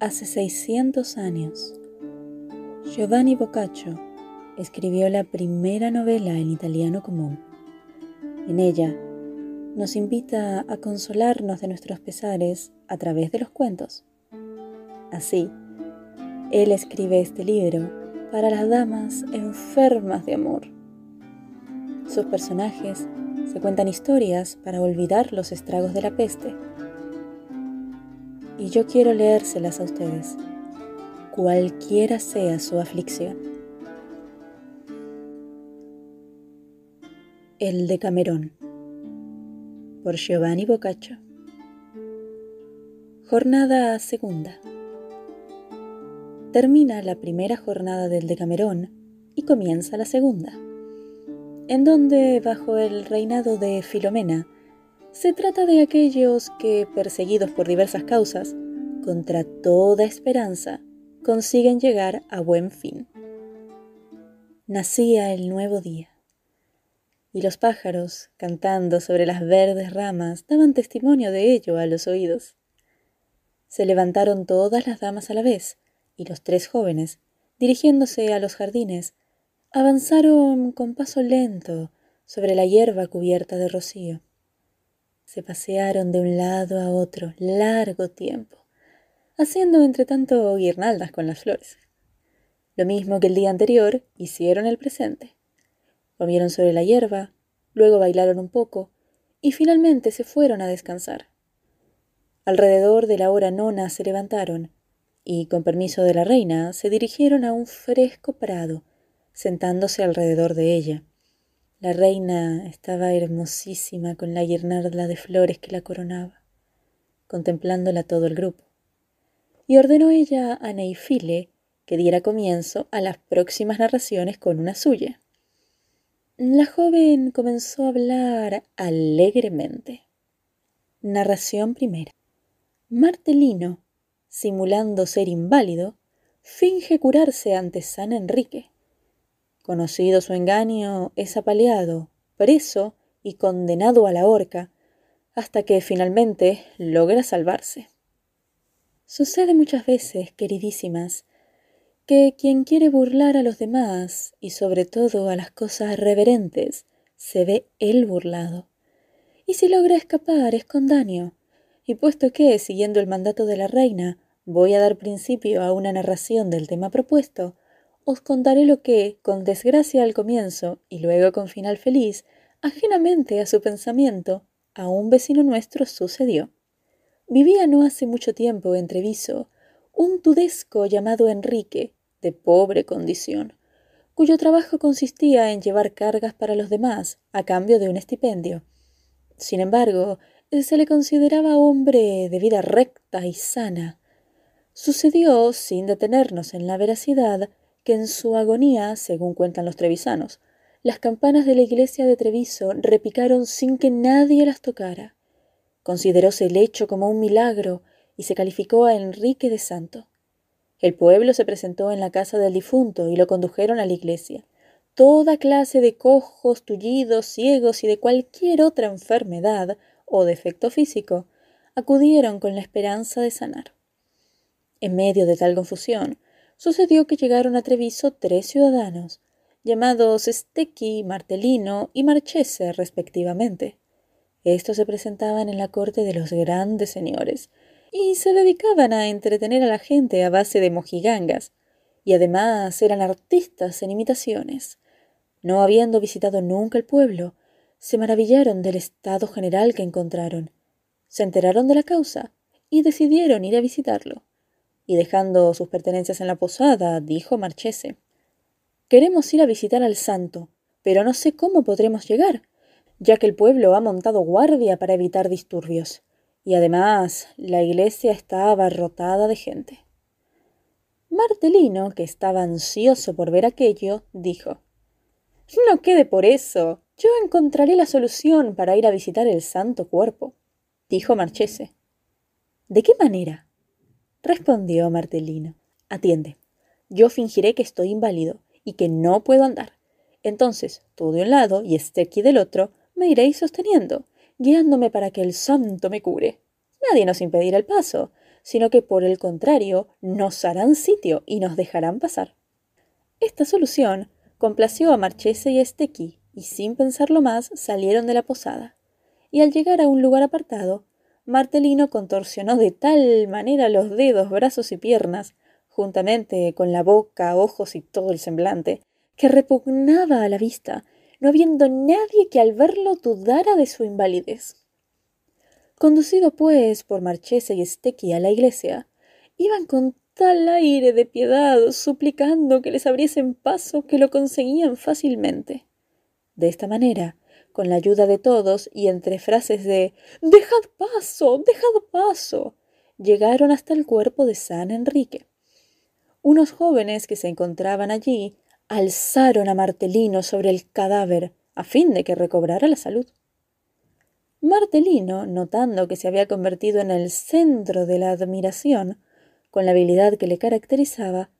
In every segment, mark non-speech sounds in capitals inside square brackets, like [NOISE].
Hace 600 años, Giovanni Boccaccio escribió la primera novela en italiano común. En ella nos invita a consolarnos de nuestros pesares a través de los cuentos. Así, él escribe este libro para las damas enfermas de amor. Sus personajes se cuentan historias para olvidar los estragos de la peste. Y yo quiero leérselas a ustedes, cualquiera sea su aflicción. El de Camerón por Giovanni Boccaccio. Jornada segunda. Termina la primera jornada del Decamerón y comienza la segunda, en donde, bajo el reinado de Filomena, se trata de aquellos que, perseguidos por diversas causas, contra toda esperanza, consiguen llegar a buen fin. Nacía el nuevo día y los pájaros, cantando sobre las verdes ramas, daban testimonio de ello a los oídos. Se levantaron todas las damas a la vez, y los tres jóvenes, dirigiéndose a los jardines, avanzaron con paso lento sobre la hierba cubierta de rocío. Se pasearon de un lado a otro largo tiempo, haciendo entre tanto guirnaldas con las flores. Lo mismo que el día anterior hicieron el presente. Comieron sobre la hierba, luego bailaron un poco y finalmente se fueron a descansar. Alrededor de la hora nona se levantaron y, con permiso de la reina, se dirigieron a un fresco prado, sentándose alrededor de ella. La reina estaba hermosísima con la guirnalda de flores que la coronaba, contemplándola todo el grupo. Y ordenó ella a Neifile que diera comienzo a las próximas narraciones con una suya. La joven comenzó a hablar alegremente. Narración primera. Martelino, simulando ser inválido, finge curarse ante San Enrique. Conocido su engaño, es apaleado, preso y condenado a la horca, hasta que finalmente logra salvarse. Sucede muchas veces, queridísimas, que quien quiere burlar a los demás y sobre todo a las cosas reverentes, se ve él burlado. Y si logra escapar es con daño. Y puesto que, siguiendo el mandato de la reina, voy a dar principio a una narración del tema propuesto, os contaré lo que, con desgracia al comienzo y luego con final feliz, ajenamente a su pensamiento, a un vecino nuestro sucedió. Vivía no hace mucho tiempo en Treviso un tudesco llamado Enrique, de pobre condición, cuyo trabajo consistía en llevar cargas para los demás a cambio de un estipendio. Sin embargo, se le consideraba hombre de vida recta y sana. Sucedió, sin detenernos en la veracidad, que en su agonía, según cuentan los trevisanos, las campanas de la iglesia de Treviso repicaron sin que nadie las tocara. Consideróse el hecho como un milagro y se calificó a Enrique de santo. El pueblo se presentó en la casa del difunto y lo condujeron a la iglesia. Toda clase de cojos, tullidos, ciegos y de cualquier otra enfermedad o defecto físico acudieron con la esperanza de sanar. En medio de tal confusión, sucedió que llegaron a Treviso tres ciudadanos, llamados Stecchi, Martelino y Marchese respectivamente. Estos se presentaban en la corte de los grandes señores, y se dedicaban a entretener a la gente a base de mojigangas, y además eran artistas en imitaciones. No habiendo visitado nunca el pueblo, se maravillaron del estado general que encontraron, se enteraron de la causa y decidieron ir a visitarlo. Y dejando sus pertenencias en la posada, dijo Marchese Queremos ir a visitar al santo, pero no sé cómo podremos llegar, ya que el pueblo ha montado guardia para evitar disturbios y además la iglesia está abarrotada de gente. Martelino, que estaba ansioso por ver aquello, dijo No quede por eso. Yo encontraré la solución para ir a visitar el santo cuerpo, dijo Marchese. ¿De qué manera? Respondió Martelino. Atiende. Yo fingiré que estoy inválido y que no puedo andar, Entonces, tú de un lado y Steki del otro, me iréis sosteniendo, guiándome para que el santo me cure. Nadie nos impedirá el paso, sino que por el contrario nos harán sitio y nos dejarán pasar. Esta solución complació a Marchese y a Steki, y sin pensarlo más salieron de la posada. Y al llegar a un lugar apartado, Martelino contorsionó de tal manera los dedos, brazos y piernas, juntamente con la boca, ojos y todo el semblante, que repugnaba a la vista, no habiendo nadie que al verlo dudara de su invalidez. Conducido, pues, por Marchese y Stecchi a la iglesia, iban con tal aire de piedad, suplicando que les abriesen paso que lo conseguían fácilmente. De esta manera, con la ayuda de todos y entre frases de Dejad paso, dejad paso, llegaron hasta el cuerpo de San Enrique. Unos jóvenes que se encontraban allí alzaron a Martelino sobre el cadáver a fin de que recobrara la salud. Martelino, notando que se había convertido en el centro de la admiración, con la habilidad que le caracterizaba,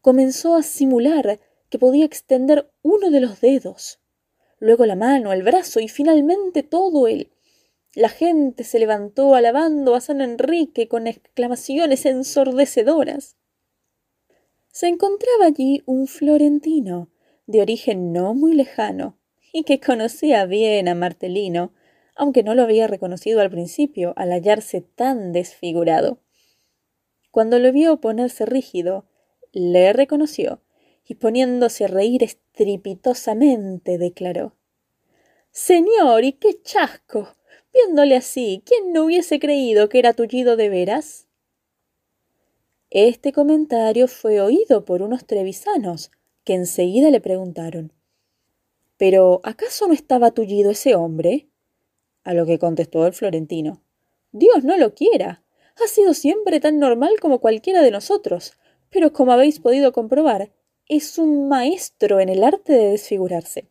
comenzó a simular que podía extender uno de los dedos, luego la mano, el brazo y finalmente todo él. La gente se levantó alabando a San Enrique con exclamaciones ensordecedoras. Se encontraba allí un florentino, de origen no muy lejano, y que conocía bien a Martelino, aunque no lo había reconocido al principio al hallarse tan desfigurado. Cuando lo vio ponerse rígido, le reconoció, y poniéndose a reír estrepitosamente declaró Señor, y qué chasco. Viéndole así, ¿quién no hubiese creído que era tullido de veras? Este comentario fue oído por unos trevisanos, que enseguida le preguntaron ¿Pero acaso no estaba tullido ese hombre? A lo que contestó el florentino Dios no lo quiera. Ha sido siempre tan normal como cualquiera de nosotros, pero como habéis podido comprobar, es un maestro en el arte de desfigurarse.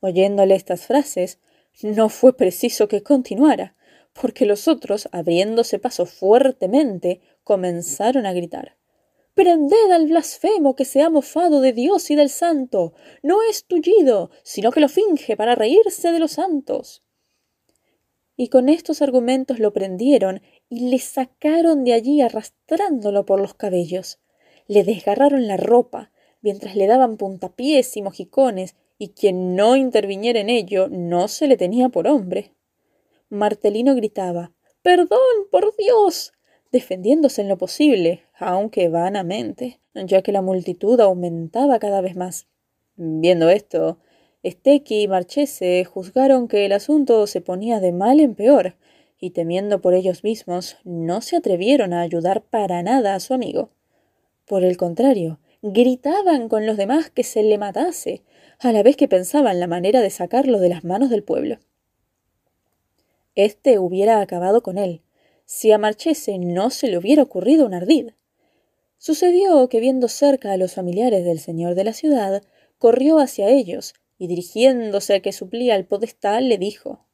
Oyéndole estas frases, no fue preciso que continuara, porque los otros, abriéndose paso fuertemente, comenzaron a gritar. Prended al blasfemo que se ha mofado de Dios y del santo. No es tullido, sino que lo finge para reírse de los santos. Y con estos argumentos lo prendieron y le sacaron de allí arrastrándolo por los cabellos. Le desgarraron la ropa, mientras le daban puntapiés y mojicones, y quien no interviniera en ello no se le tenía por hombre. Martelino gritaba Perdón, por Dios. defendiéndose en lo posible, aunque vanamente, ya que la multitud aumentaba cada vez más. Viendo esto, Stecchi y Marchese juzgaron que el asunto se ponía de mal en peor, y temiendo por ellos mismos, no se atrevieron a ayudar para nada a su amigo. Por el contrario, gritaban con los demás que se le matase, a la vez que pensaban la manera de sacarlo de las manos del pueblo. Este hubiera acabado con él, si a Marchese no se le hubiera ocurrido un ardid. Sucedió que viendo cerca a los familiares del señor de la ciudad, corrió hacia ellos, y dirigiéndose a que suplía al podestal, le dijo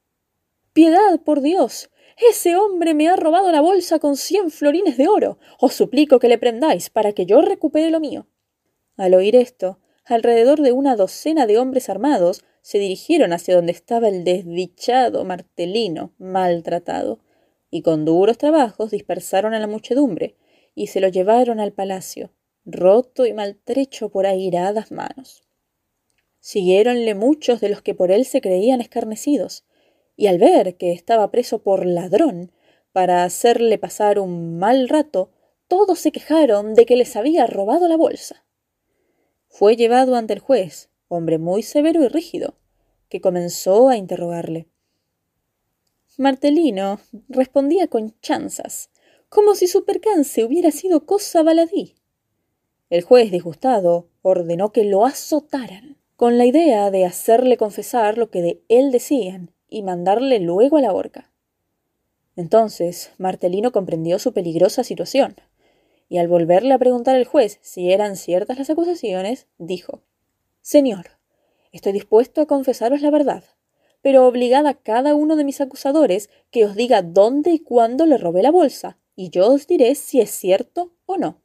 Piedad, por Dios. Ese hombre me ha robado la bolsa con cien florines de oro. Os suplico que le prendáis para que yo recupere lo mío. Al oír esto, alrededor de una docena de hombres armados se dirigieron hacia donde estaba el desdichado Martelino, maltratado, y con duros trabajos dispersaron a la muchedumbre y se lo llevaron al palacio, roto y maltrecho por airadas manos. Siguiéronle muchos de los que por él se creían escarnecidos, y al ver que estaba preso por ladrón, para hacerle pasar un mal rato, todos se quejaron de que les había robado la bolsa. Fue llevado ante el juez, hombre muy severo y rígido, que comenzó a interrogarle. Martelino respondía con chanzas, como si su percance hubiera sido cosa baladí. El juez, disgustado, ordenó que lo azotaran, con la idea de hacerle confesar lo que de él decían y mandarle luego a la horca. Entonces Martelino comprendió su peligrosa situación, y al volverle a preguntar al juez si eran ciertas las acusaciones, dijo Señor, estoy dispuesto a confesaros la verdad, pero obligad a cada uno de mis acusadores que os diga dónde y cuándo le robé la bolsa, y yo os diré si es cierto o no.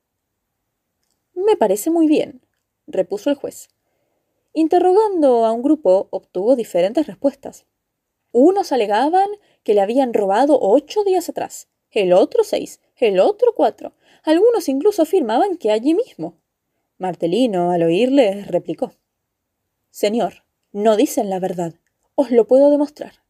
Me parece muy bien, repuso el juez. Interrogando a un grupo, obtuvo diferentes respuestas. Unos alegaban que le habían robado ocho días atrás, el otro seis, el otro cuatro. Algunos incluso afirmaban que allí mismo. Martelino, al oírle, replicó Señor, no dicen la verdad. Os lo puedo demostrar.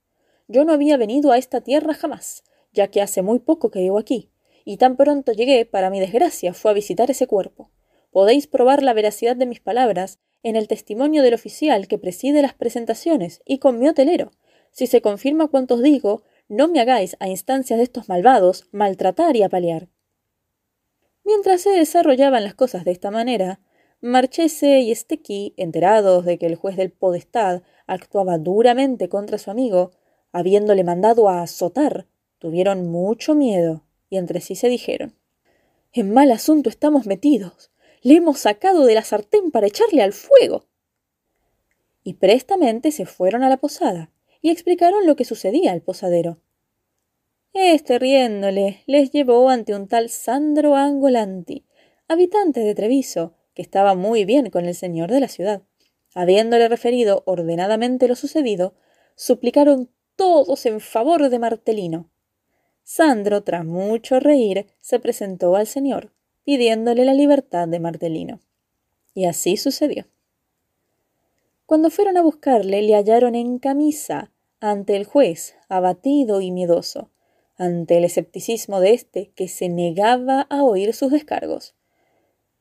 Yo no había venido a esta tierra jamás, ya que hace muy poco que vivo aquí, y tan pronto llegué, para mi desgracia, fue a visitar ese cuerpo. Podéis probar la veracidad de mis palabras en el testimonio del oficial que preside las presentaciones y con mi hotelero. Si se confirma cuanto os digo, no me hagáis, a instancias de estos malvados, maltratar y apalear. Mientras se desarrollaban las cosas de esta manera, Marchese y Stecchi, enterados de que el juez del Podestad actuaba duramente contra su amigo, habiéndole mandado a azotar, tuvieron mucho miedo y entre sí se dijeron En mal asunto estamos metidos. Le hemos sacado de la sartén para echarle al fuego. Y prestamente se fueron a la posada y explicaron lo que sucedía al posadero. Este, riéndole, les llevó ante un tal Sandro Angolanti, habitante de Treviso, que estaba muy bien con el señor de la ciudad. Habiéndole referido ordenadamente lo sucedido, suplicaron todos en favor de Martelino. Sandro, tras mucho reír, se presentó al señor, pidiéndole la libertad de Martelino. Y así sucedió. Cuando fueron a buscarle, le hallaron en camisa ante el juez, abatido y miedoso ante el escepticismo de éste que se negaba a oír sus descargos.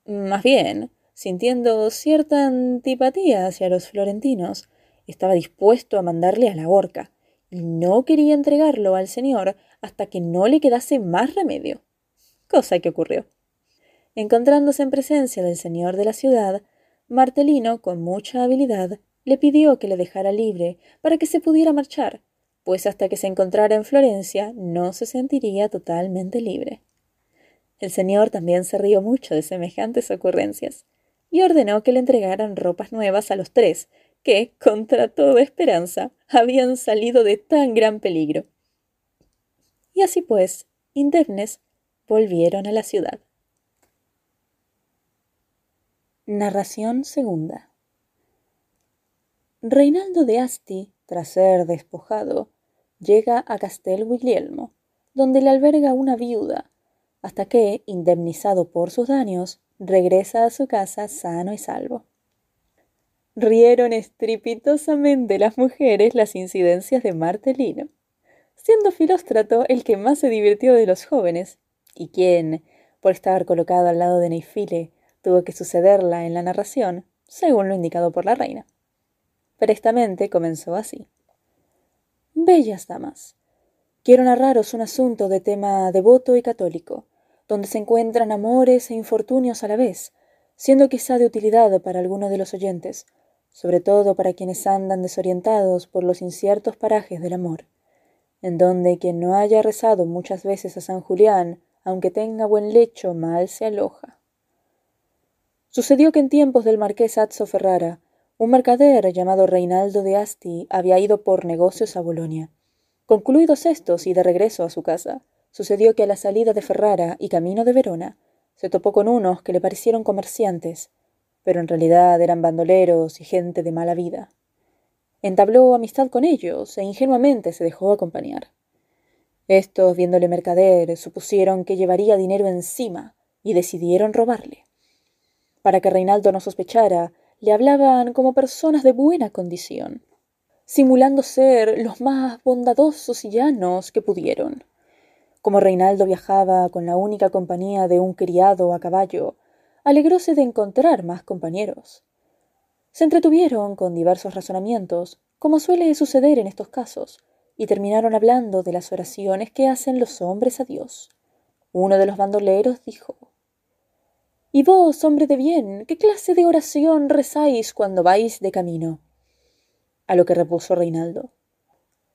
Más bien, sintiendo cierta antipatía hacia los florentinos, estaba dispuesto a mandarle a la horca, y no quería entregarlo al señor hasta que no le quedase más remedio. Cosa que ocurrió. Encontrándose en presencia del señor de la ciudad, Martelino, con mucha habilidad, le pidió que le dejara libre para que se pudiera marchar, pues hasta que se encontrara en Florencia no se sentiría totalmente libre. El señor también se rió mucho de semejantes ocurrencias y ordenó que le entregaran ropas nuevas a los tres, que, contra toda esperanza, habían salido de tan gran peligro. Y así pues, indemnes, volvieron a la ciudad. Narración segunda. Reinaldo de Asti, tras ser despojado, llega a Castel Guglielmo, donde le alberga una viuda, hasta que, indemnizado por sus daños, regresa a su casa sano y salvo. Rieron estrepitosamente las mujeres las incidencias de Martelino, siendo Filóstrato el que más se divirtió de los jóvenes, y quien, por estar colocado al lado de Neifile, tuvo que sucederla en la narración, según lo indicado por la reina. Prestamente comenzó así. Bellas damas, quiero narraros un asunto de tema devoto y católico, donde se encuentran amores e infortunios a la vez, siendo quizá de utilidad para alguno de los oyentes, sobre todo para quienes andan desorientados por los inciertos parajes del amor, en donde quien no haya rezado muchas veces a San Julián, aunque tenga buen lecho, mal se aloja. Sucedió que en tiempos del marqués Azzo Ferrara, un mercader llamado Reinaldo de Asti había ido por negocios a Bolonia. Concluidos estos y de regreso a su casa, sucedió que a la salida de Ferrara y camino de Verona, se topó con unos que le parecieron comerciantes, pero en realidad eran bandoleros y gente de mala vida. Entabló amistad con ellos e ingenuamente se dejó acompañar. Estos, viéndole mercader, supusieron que llevaría dinero encima y decidieron robarle. Para que Reinaldo no sospechara, le hablaban como personas de buena condición, simulando ser los más bondadosos y llanos que pudieron. Como Reinaldo viajaba con la única compañía de un criado a caballo, alegróse de encontrar más compañeros. Se entretuvieron con diversos razonamientos, como suele suceder en estos casos, y terminaron hablando de las oraciones que hacen los hombres a Dios. Uno de los bandoleros dijo y vos, hombre de bien, ¿qué clase de oración rezáis cuando vais de camino? A lo que repuso Reinaldo.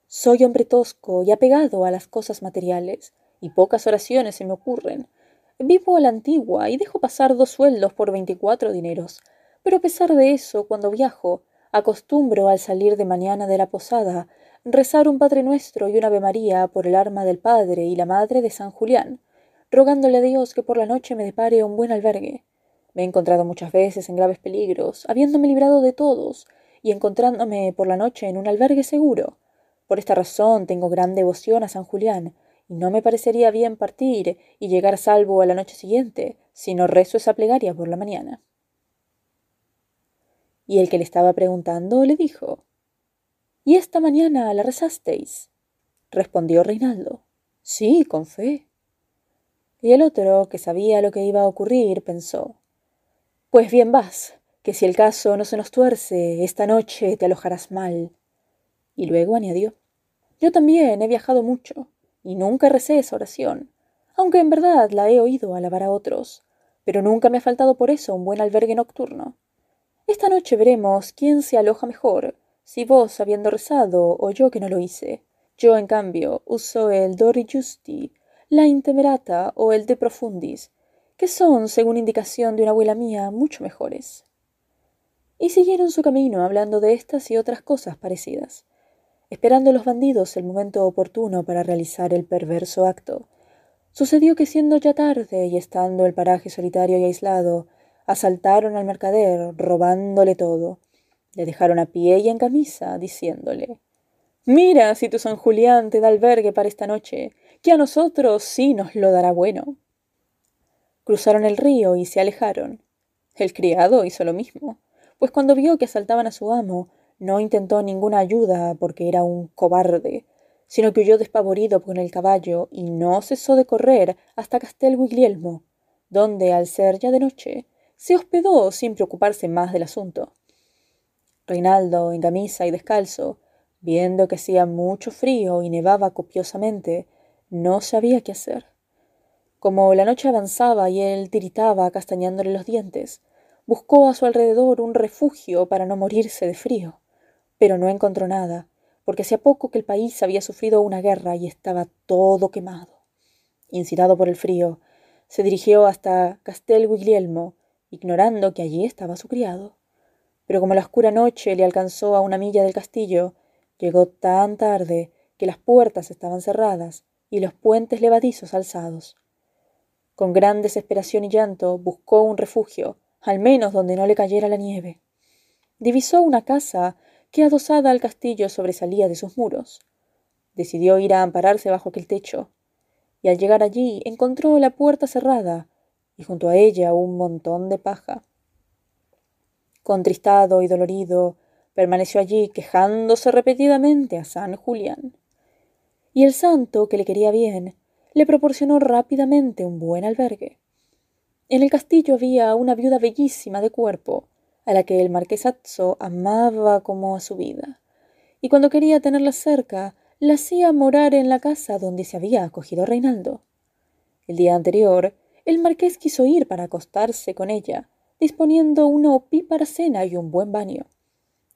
Soy hombre tosco y apegado a las cosas materiales, y pocas oraciones se me ocurren. Vivo a la antigua y dejo pasar dos sueldos por veinticuatro dineros, pero a pesar de eso, cuando viajo, acostumbro al salir de mañana de la posada rezar un Padre Nuestro y un Ave María por el arma del Padre y la Madre de San Julián, rogándole a Dios que por la noche me depare un buen albergue. Me he encontrado muchas veces en graves peligros, habiéndome librado de todos, y encontrándome por la noche en un albergue seguro. Por esta razón tengo gran devoción a San Julián, y no me parecería bien partir y llegar salvo a la noche siguiente, si no rezo esa plegaria por la mañana. Y el que le estaba preguntando le dijo ¿Y esta mañana la rezasteis? respondió Reinaldo. Sí, con fe. Y el otro, que sabía lo que iba a ocurrir, pensó Pues bien vas, que si el caso no se nos tuerce, esta noche te alojarás mal. Y luego añadió Yo también he viajado mucho, y nunca recé esa oración, aunque en verdad la he oído alabar a otros, pero nunca me ha faltado por eso un buen albergue nocturno. Esta noche veremos quién se aloja mejor, si vos habiendo rezado o yo que no lo hice. Yo, en cambio, uso el Dori Justi, la Intemerata o el De Profundis, que son, según indicación de una abuela mía, mucho mejores. Y siguieron su camino hablando de estas y otras cosas parecidas, esperando los bandidos el momento oportuno para realizar el perverso acto. Sucedió que siendo ya tarde y estando el paraje solitario y aislado, asaltaron al mercader, robándole todo. Le dejaron a pie y en camisa, diciéndole Mira si tu San Julián te da albergue para esta noche, que a nosotros sí nos lo dará bueno. Cruzaron el río y se alejaron. El criado hizo lo mismo, pues cuando vio que asaltaban a su amo, no intentó ninguna ayuda porque era un cobarde, sino que huyó despavorido con el caballo y no cesó de correr hasta Castel Guglielmo, donde, al ser ya de noche, se hospedó sin preocuparse más del asunto. Reinaldo, en camisa y descalzo, Viendo que hacía mucho frío y nevaba copiosamente, no sabía qué hacer. Como la noche avanzaba y él tiritaba castañándole los dientes, buscó a su alrededor un refugio para no morirse de frío, pero no encontró nada, porque hacía poco que el país había sufrido una guerra y estaba todo quemado. Incitado por el frío, se dirigió hasta Castel Guglielmo, ignorando que allí estaba su criado. Pero como la oscura noche le alcanzó a una milla del castillo, Llegó tan tarde que las puertas estaban cerradas y los puentes levadizos alzados. Con gran desesperación y llanto buscó un refugio, al menos donde no le cayera la nieve. Divisó una casa que adosada al castillo sobresalía de sus muros. Decidió ir a ampararse bajo aquel techo, y al llegar allí encontró la puerta cerrada y junto a ella un montón de paja. Contristado y dolorido, permaneció allí quejándose repetidamente a San Julián. Y el santo, que le quería bien, le proporcionó rápidamente un buen albergue. En el castillo había una viuda bellísima de cuerpo, a la que el marquesazzo amaba como a su vida, y cuando quería tenerla cerca, la hacía morar en la casa donde se había acogido Reinaldo. El día anterior, el marqués quiso ir para acostarse con ella, disponiendo una opípara cena y un buen baño.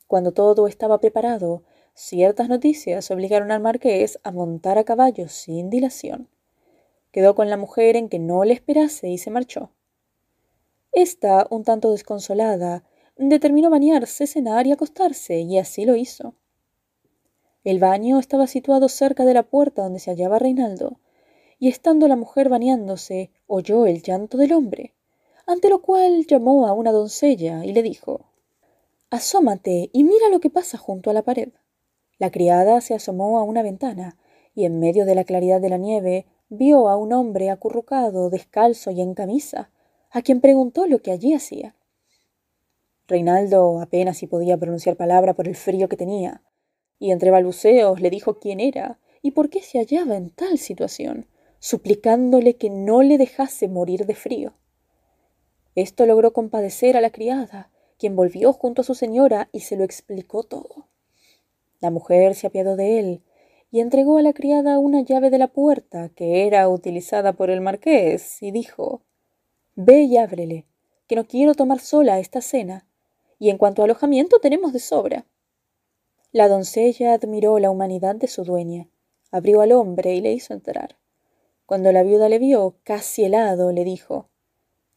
Cuando todo estaba preparado, ciertas noticias obligaron al marqués a montar a caballo sin dilación. Quedó con la mujer en que no le esperase y se marchó. Esta, un tanto desconsolada, determinó bañarse, cenar y acostarse, y así lo hizo. El baño estaba situado cerca de la puerta donde se hallaba Reinaldo, y estando la mujer bañándose, oyó el llanto del hombre, ante lo cual llamó a una doncella y le dijo Asómate y mira lo que pasa junto a la pared. La criada se asomó a una ventana y en medio de la claridad de la nieve vio a un hombre acurrucado, descalzo y en camisa, a quien preguntó lo que allí hacía. Reinaldo apenas si podía pronunciar palabra por el frío que tenía, y entre balbuceos le dijo quién era y por qué se hallaba en tal situación, suplicándole que no le dejase morir de frío. Esto logró compadecer a la criada, quien volvió junto a su señora y se lo explicó todo. La mujer se apiadó de él y entregó a la criada una llave de la puerta que era utilizada por el marqués y dijo Ve y ábrele, que no quiero tomar sola esta cena, y en cuanto a alojamiento tenemos de sobra. La doncella admiró la humanidad de su dueña, abrió al hombre y le hizo entrar. Cuando la viuda le vio, casi helado, le dijo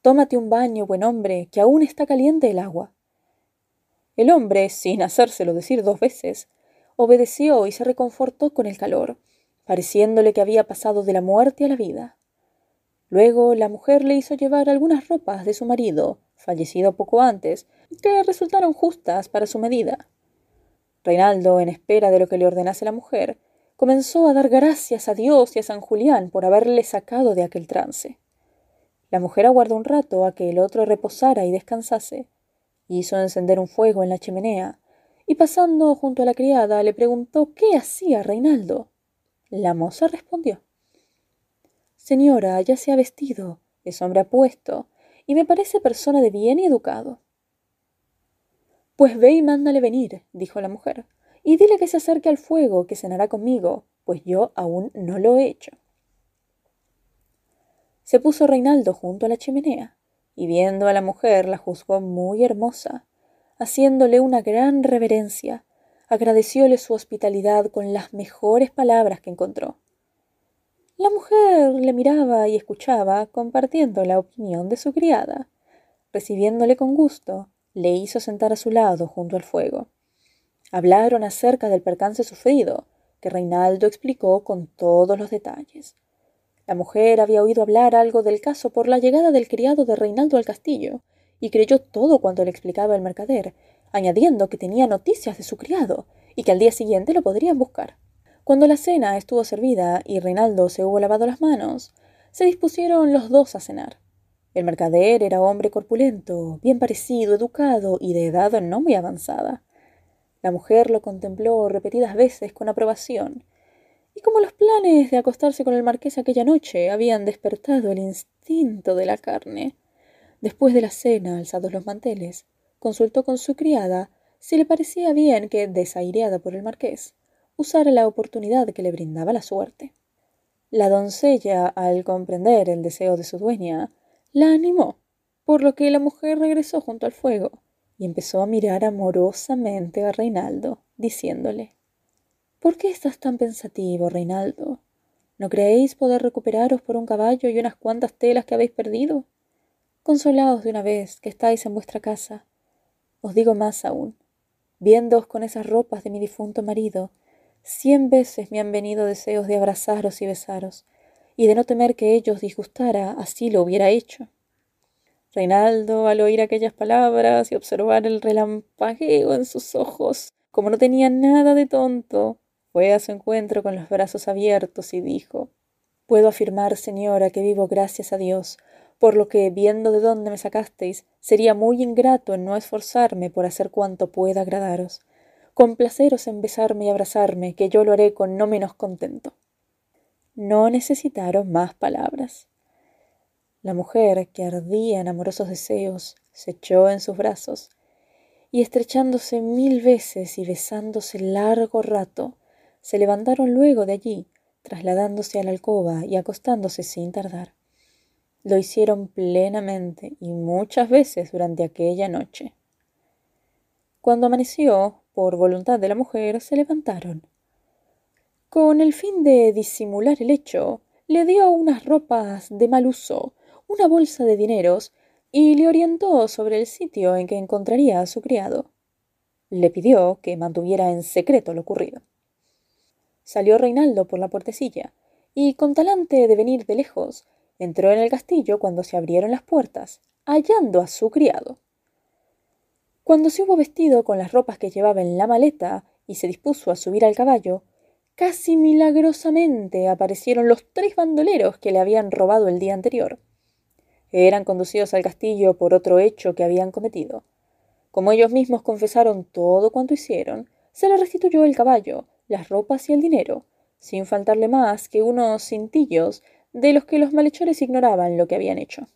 Tómate un baño, buen hombre, que aún está caliente el agua. El hombre, sin hacérselo decir dos veces, obedeció y se reconfortó con el calor, pareciéndole que había pasado de la muerte a la vida. Luego la mujer le hizo llevar algunas ropas de su marido, fallecido poco antes, que resultaron justas para su medida. Reinaldo, en espera de lo que le ordenase la mujer, comenzó a dar gracias a Dios y a San Julián por haberle sacado de aquel trance. La mujer aguardó un rato a que el otro reposara y descansase. Hizo encender un fuego en la chimenea, y pasando junto a la criada le preguntó qué hacía Reinaldo. La moza respondió Señora, ya se ha vestido, es hombre apuesto, y me parece persona de bien y educado. Pues ve y mándale venir, dijo la mujer, y dile que se acerque al fuego, que cenará conmigo, pues yo aún no lo he hecho. Se puso Reinaldo junto a la chimenea, y viendo a la mujer la juzgó muy hermosa, haciéndole una gran reverencia, agradecióle su hospitalidad con las mejores palabras que encontró. La mujer le miraba y escuchaba, compartiendo la opinión de su criada. Recibiéndole con gusto, le hizo sentar a su lado junto al fuego. Hablaron acerca del percance sufrido, que Reinaldo explicó con todos los detalles. La mujer había oído hablar algo del caso por la llegada del criado de Reinaldo al castillo, y creyó todo cuanto le explicaba el mercader, añadiendo que tenía noticias de su criado y que al día siguiente lo podrían buscar. Cuando la cena estuvo servida y Reinaldo se hubo lavado las manos, se dispusieron los dos a cenar. El mercader era hombre corpulento, bien parecido, educado y de edad no muy avanzada. La mujer lo contempló repetidas veces con aprobación, y como los planes de acostarse con el marqués aquella noche habían despertado el instinto de la carne, Después de la cena, alzados los manteles, consultó con su criada si le parecía bien que, desaireada por el marqués, usara la oportunidad que le brindaba la suerte. La doncella, al comprender el deseo de su dueña, la animó, por lo que la mujer regresó junto al fuego y empezó a mirar amorosamente a Reinaldo, diciéndole ¿Por qué estás tan pensativo, Reinaldo? ¿No creéis poder recuperaros por un caballo y unas cuantas telas que habéis perdido? Consolaos de una vez que estáis en vuestra casa. Os digo más aún. Viéndoos con esas ropas de mi difunto marido, cien veces me han venido deseos de abrazaros y besaros, y de no temer que ellos disgustara, así lo hubiera hecho. Reinaldo, al oír aquellas palabras y observar el relampagueo en sus ojos, como no tenía nada de tonto, fue a su encuentro con los brazos abiertos y dijo Puedo afirmar, señora, que vivo gracias a Dios, por lo que, viendo de dónde me sacasteis, sería muy ingrato en no esforzarme por hacer cuanto pueda agradaros. Complaceros en besarme y abrazarme, que yo lo haré con no menos contento. No necesitaron más palabras. La mujer, que ardía en amorosos deseos, se echó en sus brazos, y estrechándose mil veces y besándose largo rato, se levantaron luego de allí, trasladándose a la alcoba y acostándose sin tardar. Lo hicieron plenamente y muchas veces durante aquella noche. Cuando amaneció, por voluntad de la mujer, se levantaron. Con el fin de disimular el hecho, le dio unas ropas de mal uso, una bolsa de dineros y le orientó sobre el sitio en que encontraría a su criado. Le pidió que mantuviera en secreto lo ocurrido. Salió Reinaldo por la puertecilla y, con talante de venir de lejos, Entró en el castillo cuando se abrieron las puertas, hallando a su criado. Cuando se hubo vestido con las ropas que llevaba en la maleta y se dispuso a subir al caballo, casi milagrosamente aparecieron los tres bandoleros que le habían robado el día anterior. Eran conducidos al castillo por otro hecho que habían cometido. Como ellos mismos confesaron todo cuanto hicieron, se le restituyó el caballo, las ropas y el dinero, sin faltarle más que unos cintillos de los que los malhechores ignoraban lo que habían hecho.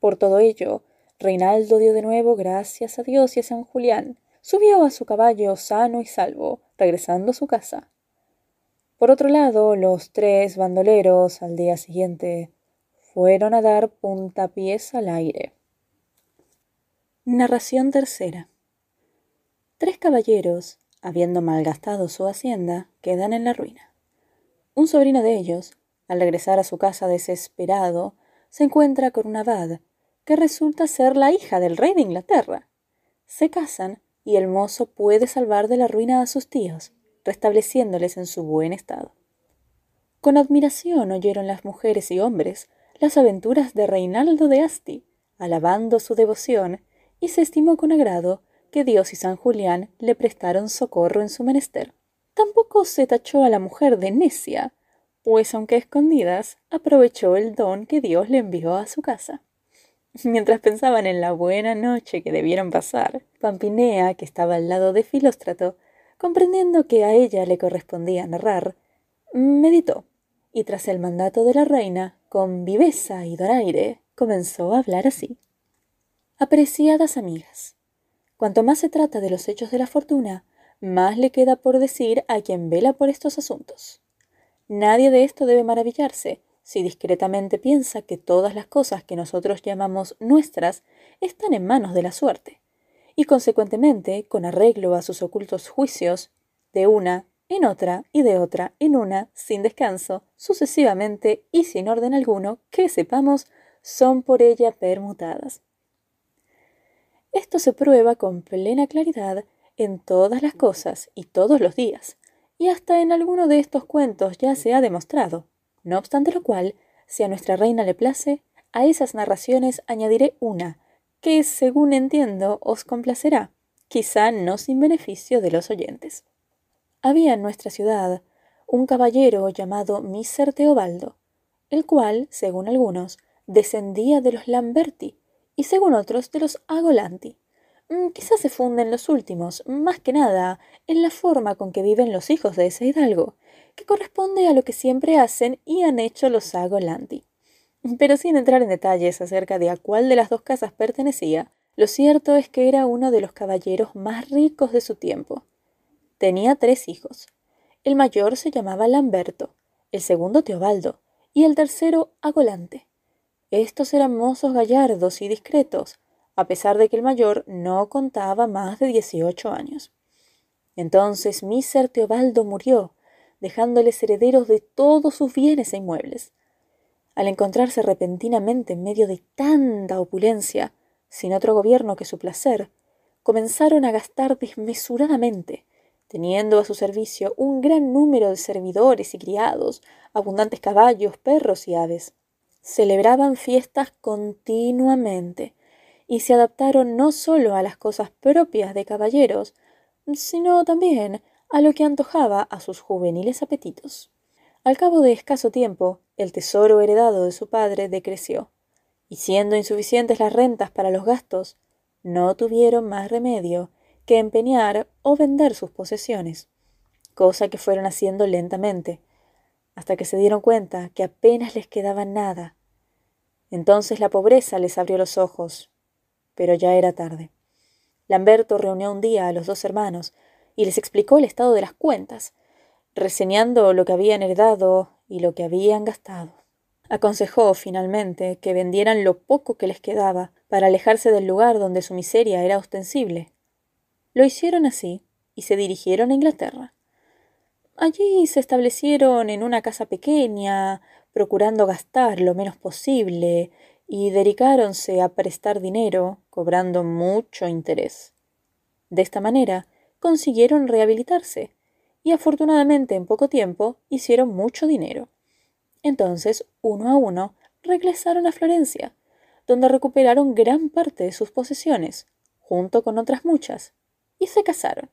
Por todo ello, Reinaldo dio de nuevo gracias a Dios y a San Julián, subió a su caballo sano y salvo, regresando a su casa. Por otro lado, los tres bandoleros al día siguiente fueron a dar puntapiés al aire. Narración tercera. Tres caballeros, habiendo malgastado su hacienda, quedan en la ruina. Un sobrino de ellos, al regresar a su casa desesperado, se encuentra con una abad, que resulta ser la hija del rey de Inglaterra. Se casan y el mozo puede salvar de la ruina a sus tíos, restableciéndoles en su buen estado. Con admiración oyeron las mujeres y hombres las aventuras de Reinaldo de Asti, alabando su devoción, y se estimó con agrado que Dios y San Julián le prestaron socorro en su menester. Tampoco se tachó a la mujer de necia, pues aunque escondidas, aprovechó el don que Dios le envió a su casa. [LAUGHS] Mientras pensaban en la buena noche que debieron pasar, Pampinea, que estaba al lado de Filóstrato, comprendiendo que a ella le correspondía narrar, meditó, y tras el mandato de la reina, con viveza y donaire, comenzó a hablar así. Apreciadas amigas, cuanto más se trata de los hechos de la fortuna, más le queda por decir a quien vela por estos asuntos. Nadie de esto debe maravillarse, si discretamente piensa que todas las cosas que nosotros llamamos nuestras están en manos de la suerte, y consecuentemente, con arreglo a sus ocultos juicios, de una en otra y de otra en una, sin descanso, sucesivamente y sin orden alguno, que sepamos, son por ella permutadas. Esto se prueba con plena claridad en todas las cosas y todos los días, y hasta en alguno de estos cuentos ya se ha demostrado. No obstante lo cual, si a nuestra reina le place, a esas narraciones añadiré una, que, según entiendo, os complacerá, quizá no sin beneficio de los oyentes. Había en nuestra ciudad un caballero llamado Miser Teobaldo, el cual, según algunos, descendía de los Lamberti y según otros de los Agolanti. Mm, quizás se funden los últimos, más que nada, en la forma con que viven los hijos de ese hidalgo, que corresponde a lo que siempre hacen y han hecho los Agolanti. Pero sin entrar en detalles acerca de a cuál de las dos casas pertenecía, lo cierto es que era uno de los caballeros más ricos de su tiempo. Tenía tres hijos. El mayor se llamaba Lamberto, el segundo Teobaldo y el tercero Agolante. Estos eran mozos gallardos y discretos, a pesar de que el mayor no contaba más de dieciocho años. Entonces Miser Teobaldo murió, dejándoles herederos de todos sus bienes e inmuebles. Al encontrarse repentinamente en medio de tanta opulencia, sin otro gobierno que su placer, comenzaron a gastar desmesuradamente, teniendo a su servicio un gran número de servidores y criados, abundantes caballos, perros y aves. Celebraban fiestas continuamente, y se adaptaron no sólo a las cosas propias de caballeros, sino también a lo que antojaba a sus juveniles apetitos. Al cabo de escaso tiempo, el tesoro heredado de su padre decreció, y siendo insuficientes las rentas para los gastos, no tuvieron más remedio que empeñar o vender sus posesiones, cosa que fueron haciendo lentamente, hasta que se dieron cuenta que apenas les quedaba nada. Entonces la pobreza les abrió los ojos pero ya era tarde. Lamberto reunió un día a los dos hermanos y les explicó el estado de las cuentas, reseñando lo que habían heredado y lo que habían gastado. Aconsejó finalmente que vendieran lo poco que les quedaba para alejarse del lugar donde su miseria era ostensible. Lo hicieron así y se dirigieron a Inglaterra. Allí se establecieron en una casa pequeña, procurando gastar lo menos posible y dedicáronse a prestar dinero, cobrando mucho interés. De esta manera consiguieron rehabilitarse y afortunadamente en poco tiempo hicieron mucho dinero. Entonces, uno a uno, regresaron a Florencia, donde recuperaron gran parte de sus posesiones, junto con otras muchas, y se casaron.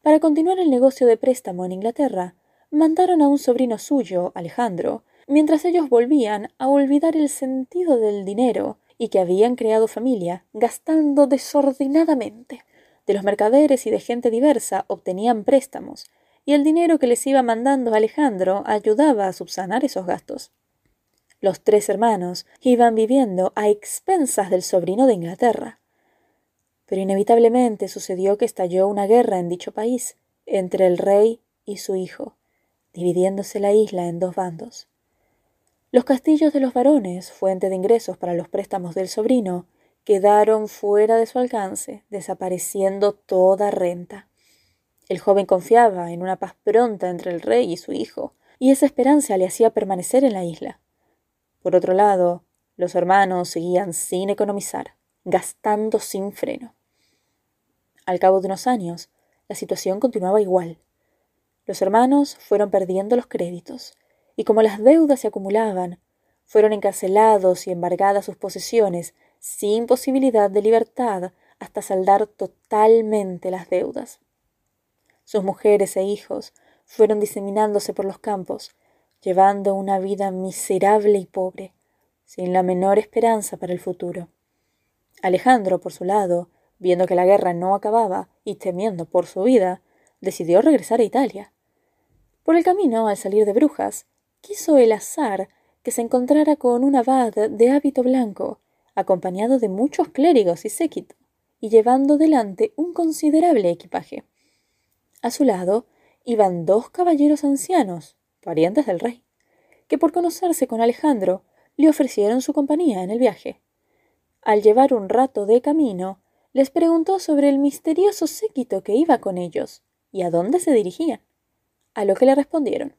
Para continuar el negocio de préstamo en Inglaterra, mandaron a un sobrino suyo, Alejandro, mientras ellos volvían a olvidar el sentido del dinero y que habían creado familia, gastando desordenadamente. De los mercaderes y de gente diversa obtenían préstamos, y el dinero que les iba mandando Alejandro ayudaba a subsanar esos gastos. Los tres hermanos iban viviendo a expensas del sobrino de Inglaterra. Pero inevitablemente sucedió que estalló una guerra en dicho país entre el rey y su hijo, dividiéndose la isla en dos bandos. Los castillos de los varones, fuente de ingresos para los préstamos del sobrino, quedaron fuera de su alcance, desapareciendo toda renta. El joven confiaba en una paz pronta entre el rey y su hijo, y esa esperanza le hacía permanecer en la isla. Por otro lado, los hermanos seguían sin economizar, gastando sin freno. Al cabo de unos años, la situación continuaba igual. Los hermanos fueron perdiendo los créditos, y como las deudas se acumulaban, fueron encarcelados y embargadas sus posesiones sin posibilidad de libertad hasta saldar totalmente las deudas. Sus mujeres e hijos fueron diseminándose por los campos, llevando una vida miserable y pobre, sin la menor esperanza para el futuro. Alejandro, por su lado, viendo que la guerra no acababa y temiendo por su vida, decidió regresar a Italia. Por el camino, al salir de Brujas, quiso el azar que se encontrara con un abad de hábito blanco, acompañado de muchos clérigos y séquito, y llevando delante un considerable equipaje. A su lado iban dos caballeros ancianos, parientes del rey, que por conocerse con Alejandro le ofrecieron su compañía en el viaje. Al llevar un rato de camino, les preguntó sobre el misterioso séquito que iba con ellos y a dónde se dirigían, a lo que le respondieron.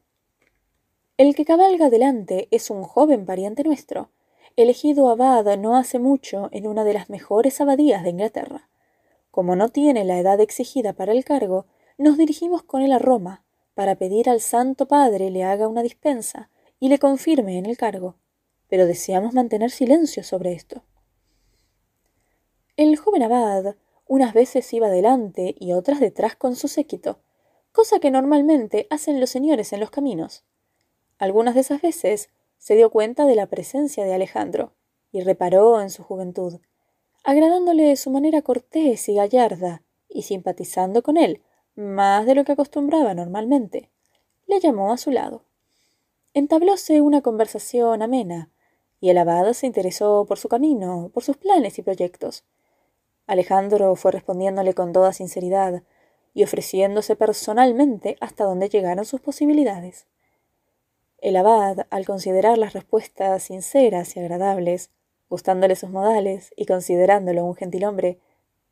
El que cabalga delante es un joven pariente nuestro, elegido abad no hace mucho en una de las mejores abadías de Inglaterra. Como no tiene la edad exigida para el cargo, nos dirigimos con él a Roma para pedir al Santo Padre le haga una dispensa y le confirme en el cargo, pero deseamos mantener silencio sobre esto. El joven abad unas veces iba delante y otras detrás con su séquito, cosa que normalmente hacen los señores en los caminos. Algunas de esas veces se dio cuenta de la presencia de Alejandro y reparó en su juventud, agradándole su manera cortés y gallarda, y simpatizando con él más de lo que acostumbraba normalmente, le llamó a su lado. Entablóse una conversación amena, y el abad se interesó por su camino, por sus planes y proyectos. Alejandro fue respondiéndole con toda sinceridad y ofreciéndose personalmente hasta donde llegaron sus posibilidades. El abad, al considerar las respuestas sinceras y agradables, gustándole sus modales y considerándolo un gentilhombre,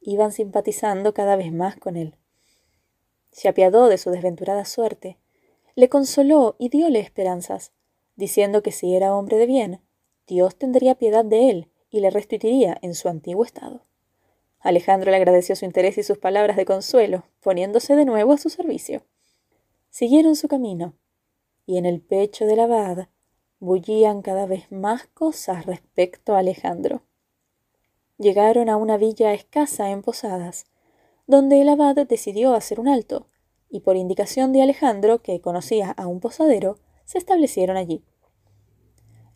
iban simpatizando cada vez más con él. Se apiadó de su desventurada suerte, le consoló y diole esperanzas, diciendo que si era hombre de bien, Dios tendría piedad de él y le restituiría en su antiguo estado. Alejandro le agradeció su interés y sus palabras de consuelo, poniéndose de nuevo a su servicio. Siguieron su camino, y en el pecho del abad bullían cada vez más cosas respecto a Alejandro. Llegaron a una villa escasa en Posadas, donde el abad decidió hacer un alto, y por indicación de Alejandro, que conocía a un posadero, se establecieron allí.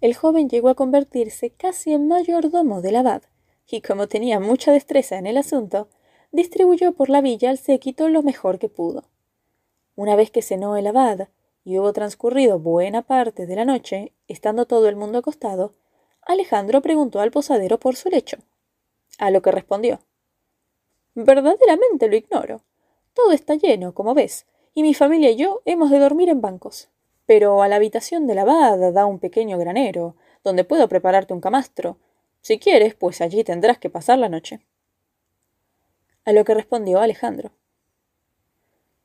El joven llegó a convertirse casi en mayordomo del abad, y como tenía mucha destreza en el asunto, distribuyó por la villa al séquito lo mejor que pudo. Una vez que cenó el abad y hubo transcurrido buena parte de la noche, estando todo el mundo acostado, Alejandro preguntó al posadero por su lecho. A lo que respondió Verdaderamente lo ignoro. Todo está lleno, como ves, y mi familia y yo hemos de dormir en bancos. Pero a la habitación del abad da un pequeño granero, donde puedo prepararte un camastro, si quieres, pues allí tendrás que pasar la noche. A lo que respondió Alejandro.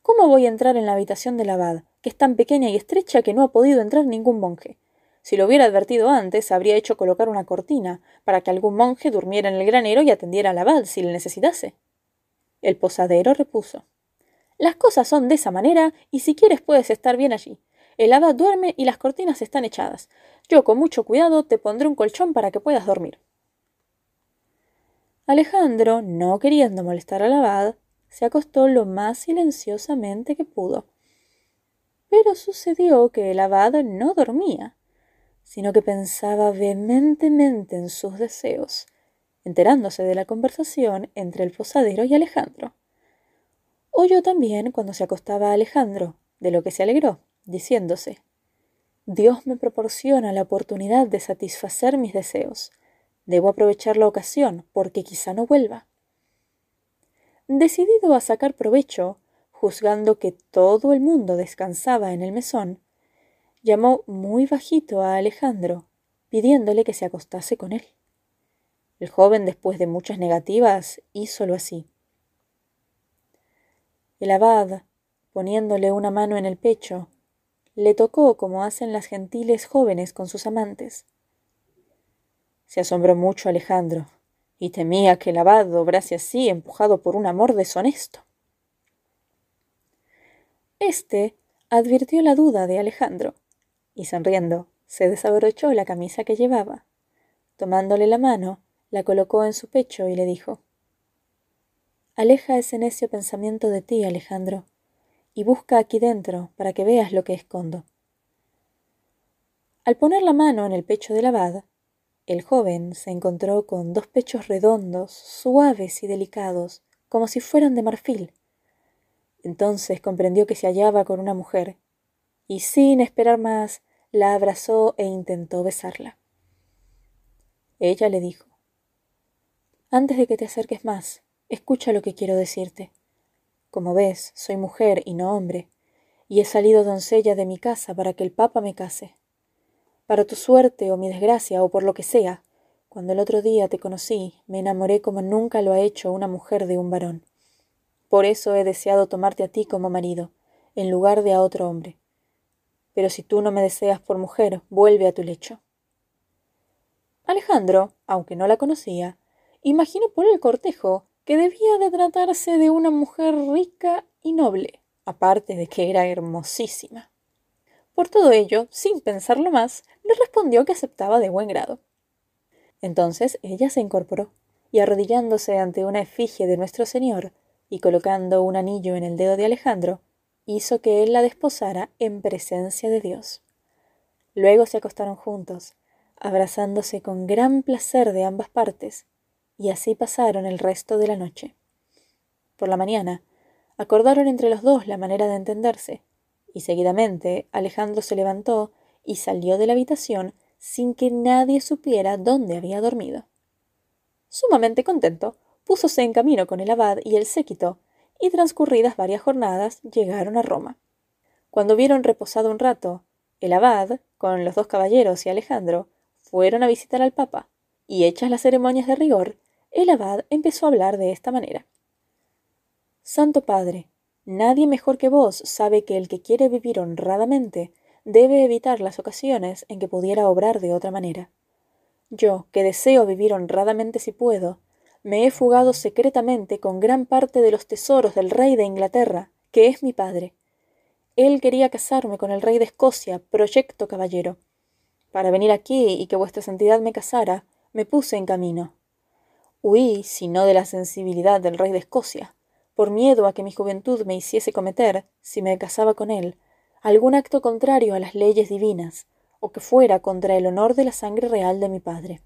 ¿Cómo voy a entrar en la habitación del abad, que es tan pequeña y estrecha que no ha podido entrar ningún monje? Si lo hubiera advertido antes, habría hecho colocar una cortina, para que algún monje durmiera en el granero y atendiera al abad si le necesitase. El posadero repuso. Las cosas son de esa manera, y si quieres puedes estar bien allí. El abad duerme y las cortinas están echadas. Yo con mucho cuidado te pondré un colchón para que puedas dormir. Alejandro, no queriendo molestar al abad, se acostó lo más silenciosamente que pudo. Pero sucedió que el abad no dormía, sino que pensaba vehementemente en sus deseos, enterándose de la conversación entre el posadero y Alejandro. Oyó también cuando se acostaba Alejandro, de lo que se alegró, diciéndose Dios me proporciona la oportunidad de satisfacer mis deseos. Debo aprovechar la ocasión, porque quizá no vuelva. Decidido a sacar provecho, juzgando que todo el mundo descansaba en el mesón, llamó muy bajito a Alejandro, pidiéndole que se acostase con él. El joven, después de muchas negativas, hízolo así. El abad, poniéndole una mano en el pecho, le tocó como hacen las gentiles jóvenes con sus amantes. Se asombró mucho Alejandro, y temía que el abad obrase así, empujado por un amor deshonesto. Este advirtió la duda de Alejandro, y sonriendo, se desabrochó la camisa que llevaba. Tomándole la mano, la colocó en su pecho y le dijo Aleja ese necio pensamiento de ti, Alejandro, y busca aquí dentro para que veas lo que escondo. Al poner la mano en el pecho del abad, el joven se encontró con dos pechos redondos, suaves y delicados, como si fueran de marfil. Entonces comprendió que se hallaba con una mujer, y sin esperar más, la abrazó e intentó besarla. Ella le dijo, Antes de que te acerques más, escucha lo que quiero decirte. Como ves, soy mujer y no hombre, y he salido doncella de mi casa para que el Papa me case para tu suerte o mi desgracia o por lo que sea, cuando el otro día te conocí, me enamoré como nunca lo ha hecho una mujer de un varón. Por eso he deseado tomarte a ti como marido, en lugar de a otro hombre. Pero si tú no me deseas por mujer, vuelve a tu lecho. Alejandro, aunque no la conocía, imaginó por el cortejo que debía de tratarse de una mujer rica y noble, aparte de que era hermosísima. Por todo ello, sin pensarlo más, le respondió que aceptaba de buen grado. Entonces ella se incorporó, y arrodillándose ante una efigie de nuestro Señor, y colocando un anillo en el dedo de Alejandro, hizo que él la desposara en presencia de Dios. Luego se acostaron juntos, abrazándose con gran placer de ambas partes, y así pasaron el resto de la noche. Por la mañana, acordaron entre los dos la manera de entenderse, y seguidamente Alejandro se levantó y salió de la habitación sin que nadie supiera dónde había dormido. Sumamente contento, púsose en camino con el abad y el séquito, y transcurridas varias jornadas llegaron a Roma. Cuando hubieron reposado un rato, el abad, con los dos caballeros y Alejandro, fueron a visitar al papa, y hechas las ceremonias de rigor, el abad empezó a hablar de esta manera. Santo Padre, Nadie mejor que vos sabe que el que quiere vivir honradamente debe evitar las ocasiones en que pudiera obrar de otra manera. Yo, que deseo vivir honradamente si puedo, me he fugado secretamente con gran parte de los tesoros del rey de Inglaterra, que es mi padre. Él quería casarme con el rey de Escocia, proyecto caballero. Para venir aquí y que vuestra santidad me casara, me puse en camino. Huí, si no de la sensibilidad del rey de Escocia, por miedo a que mi juventud me hiciese cometer, si me casaba con él, algún acto contrario a las leyes divinas, o que fuera contra el honor de la sangre real de mi padre.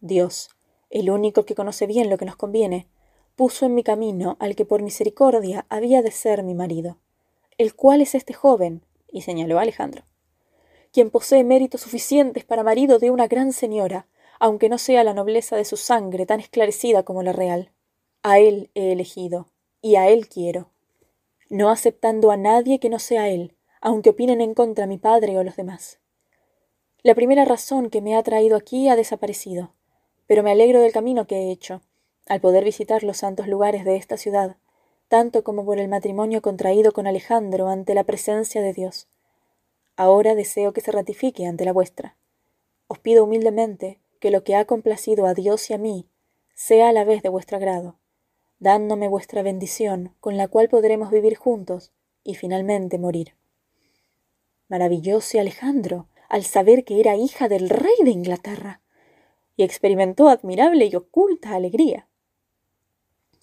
Dios, el único que conoce bien lo que nos conviene, puso en mi camino al que por misericordia había de ser mi marido, el cual es este joven, y señaló a Alejandro, quien posee méritos suficientes para marido de una gran señora, aunque no sea la nobleza de su sangre tan esclarecida como la real. A Él he elegido, y a Él quiero, no aceptando a nadie que no sea Él, aunque opinen en contra mi padre o los demás. La primera razón que me ha traído aquí ha desaparecido, pero me alegro del camino que he hecho, al poder visitar los santos lugares de esta ciudad, tanto como por el matrimonio contraído con Alejandro ante la presencia de Dios. Ahora deseo que se ratifique ante la vuestra. Os pido humildemente que lo que ha complacido a Dios y a mí sea a la vez de vuestro agrado dándome vuestra bendición, con la cual podremos vivir juntos y finalmente morir. Maravillóse Alejandro al saber que era hija del rey de Inglaterra, y experimentó admirable y oculta alegría.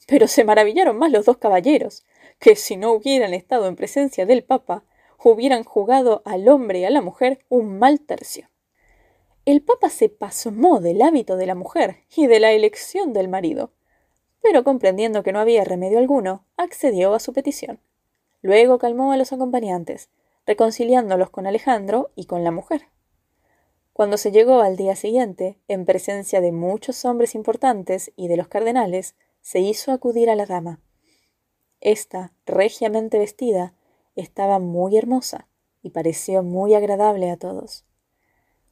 Pero se maravillaron más los dos caballeros, que si no hubieran estado en presencia del Papa, hubieran jugado al hombre y a la mujer un mal tercio. El Papa se pasmó del hábito de la mujer y de la elección del marido, pero comprendiendo que no había remedio alguno, accedió a su petición. Luego calmó a los acompañantes, reconciliándolos con Alejandro y con la mujer. Cuando se llegó al día siguiente, en presencia de muchos hombres importantes y de los cardenales, se hizo acudir a la dama. Esta, regiamente vestida, estaba muy hermosa y pareció muy agradable a todos.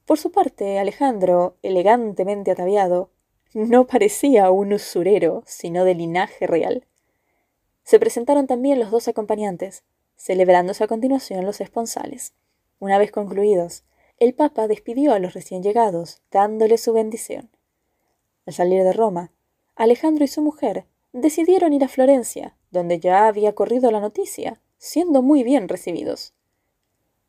Por su parte, Alejandro, elegantemente ataviado, [LAUGHS] no parecía un usurero, sino de linaje real. Se presentaron también los dos acompañantes, celebrándose a continuación los esponsales. Una vez concluidos, el Papa despidió a los recién llegados, dándoles su bendición. Al salir de Roma, Alejandro y su mujer decidieron ir a Florencia, donde ya había corrido la noticia, siendo muy bien recibidos.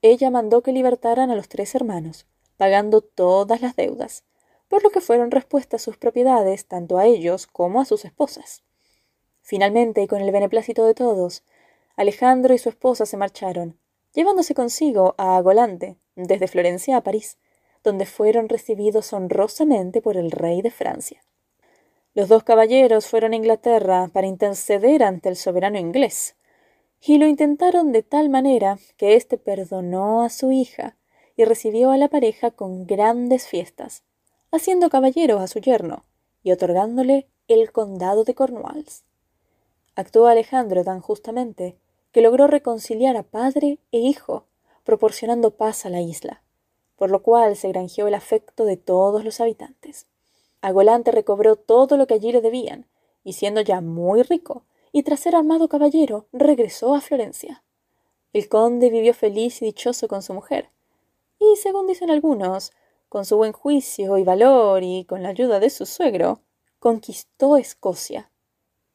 Ella mandó que libertaran a los tres hermanos, pagando todas las deudas, por lo que fueron respuestas sus propiedades tanto a ellos como a sus esposas. Finalmente, y con el beneplácito de todos, Alejandro y su esposa se marcharon, llevándose consigo a Agolante, desde Florencia a París, donde fueron recibidos honrosamente por el rey de Francia. Los dos caballeros fueron a Inglaterra para interceder ante el soberano inglés, y lo intentaron de tal manera que éste perdonó a su hija y recibió a la pareja con grandes fiestas, haciendo caballero a su yerno y otorgándole el condado de Cornwalls. Actuó Alejandro tan justamente que logró reconciliar a padre e hijo, proporcionando paz a la isla, por lo cual se granjeó el afecto de todos los habitantes. Agolante recobró todo lo que allí le debían, y siendo ya muy rico, y tras ser armado caballero, regresó a Florencia. El conde vivió feliz y dichoso con su mujer, y según dicen algunos, con su buen juicio y valor y con la ayuda de su suegro, conquistó Escocia,